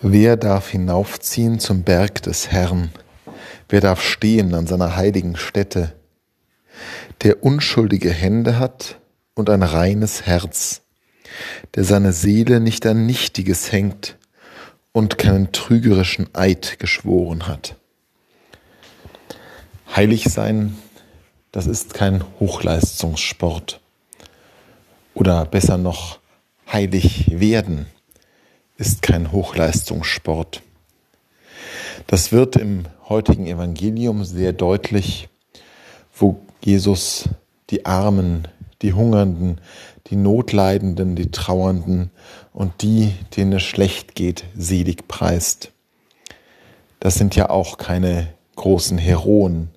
Wer darf hinaufziehen zum Berg des Herrn? Wer darf stehen an seiner heiligen Stätte? Der unschuldige Hände hat und ein reines Herz, der seine Seele nicht an Nichtiges hängt und keinen trügerischen Eid geschworen hat. Heilig sein, das ist kein Hochleistungssport. Oder besser noch, heilig werden ist kein Hochleistungssport. Das wird im heutigen Evangelium sehr deutlich, wo Jesus die Armen, die Hungernden, die Notleidenden, die Trauernden und die, denen es schlecht geht, selig preist. Das sind ja auch keine großen Heroen,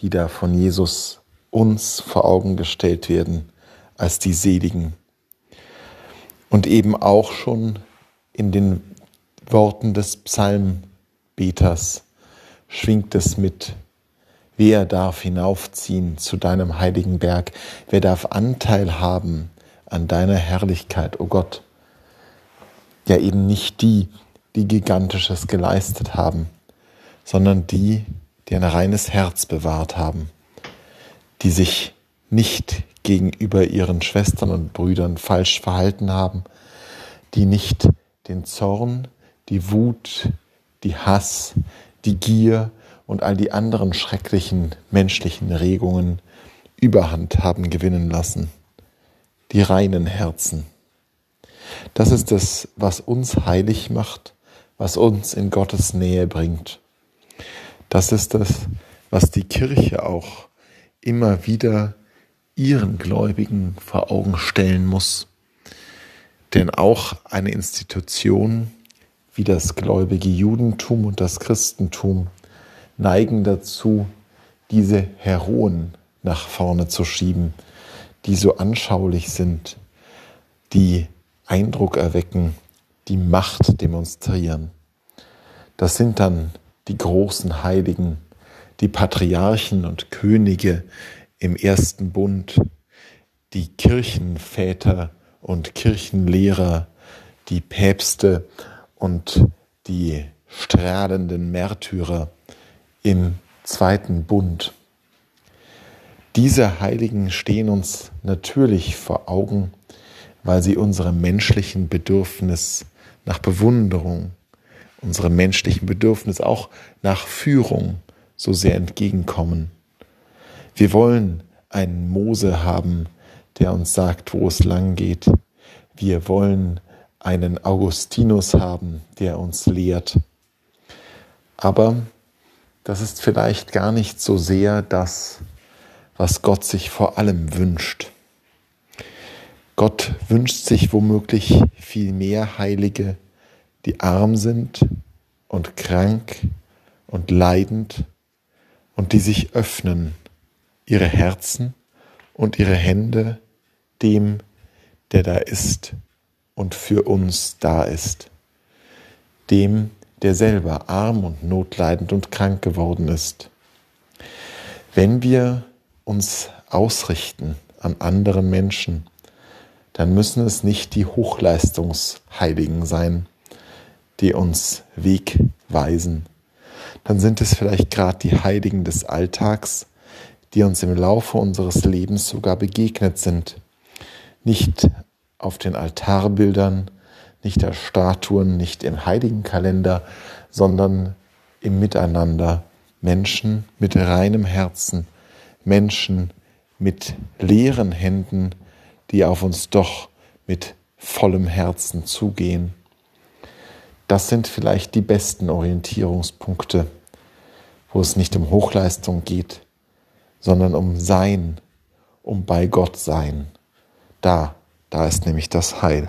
die da von Jesus uns vor Augen gestellt werden als die Seligen. Und eben auch schon in den Worten des Psalmbeters schwingt es mit. Wer darf hinaufziehen zu deinem heiligen Berg? Wer darf Anteil haben an deiner Herrlichkeit, o oh Gott? Ja eben nicht die, die Gigantisches geleistet haben, sondern die, die ein reines Herz bewahrt haben, die sich nicht gegenüber ihren Schwestern und Brüdern falsch verhalten haben, die nicht den Zorn, die Wut, die Hass, die Gier und all die anderen schrecklichen menschlichen Regungen Überhand haben gewinnen lassen. Die reinen Herzen. Das ist es, was uns heilig macht, was uns in Gottes Nähe bringt. Das ist es, was die Kirche auch immer wieder ihren Gläubigen vor Augen stellen muss. Denn auch eine Institution wie das gläubige Judentum und das Christentum neigen dazu, diese Heroen nach vorne zu schieben, die so anschaulich sind, die Eindruck erwecken, die Macht demonstrieren. Das sind dann die großen Heiligen, die Patriarchen und Könige im ersten Bund, die Kirchenväter und Kirchenlehrer, die Päpste und die strahlenden Märtyrer im zweiten Bund. Diese Heiligen stehen uns natürlich vor Augen, weil sie unserem menschlichen Bedürfnis nach Bewunderung, unserem menschlichen Bedürfnis auch nach Führung so sehr entgegenkommen. Wir wollen einen Mose haben, der uns sagt, wo es lang geht. Wir wollen einen Augustinus haben, der uns lehrt. Aber das ist vielleicht gar nicht so sehr das, was Gott sich vor allem wünscht. Gott wünscht sich womöglich viel mehr Heilige, die arm sind und krank und leidend und die sich öffnen, ihre Herzen und ihre Hände dem, der da ist und für uns da ist, dem, der selber arm und notleidend und krank geworden ist. Wenn wir uns ausrichten an anderen Menschen, dann müssen es nicht die Hochleistungsheiligen sein, die uns Weg weisen. Dann sind es vielleicht gerade die Heiligen des Alltags, die uns im Laufe unseres Lebens sogar begegnet sind. Nicht auf den Altarbildern, nicht der Statuen, nicht im Heiligenkalender, sondern im Miteinander. Menschen mit reinem Herzen, Menschen mit leeren Händen, die auf uns doch mit vollem Herzen zugehen. Das sind vielleicht die besten Orientierungspunkte, wo es nicht um Hochleistung geht, sondern um Sein, um bei Gott sein. Da, da ist nämlich das Heil.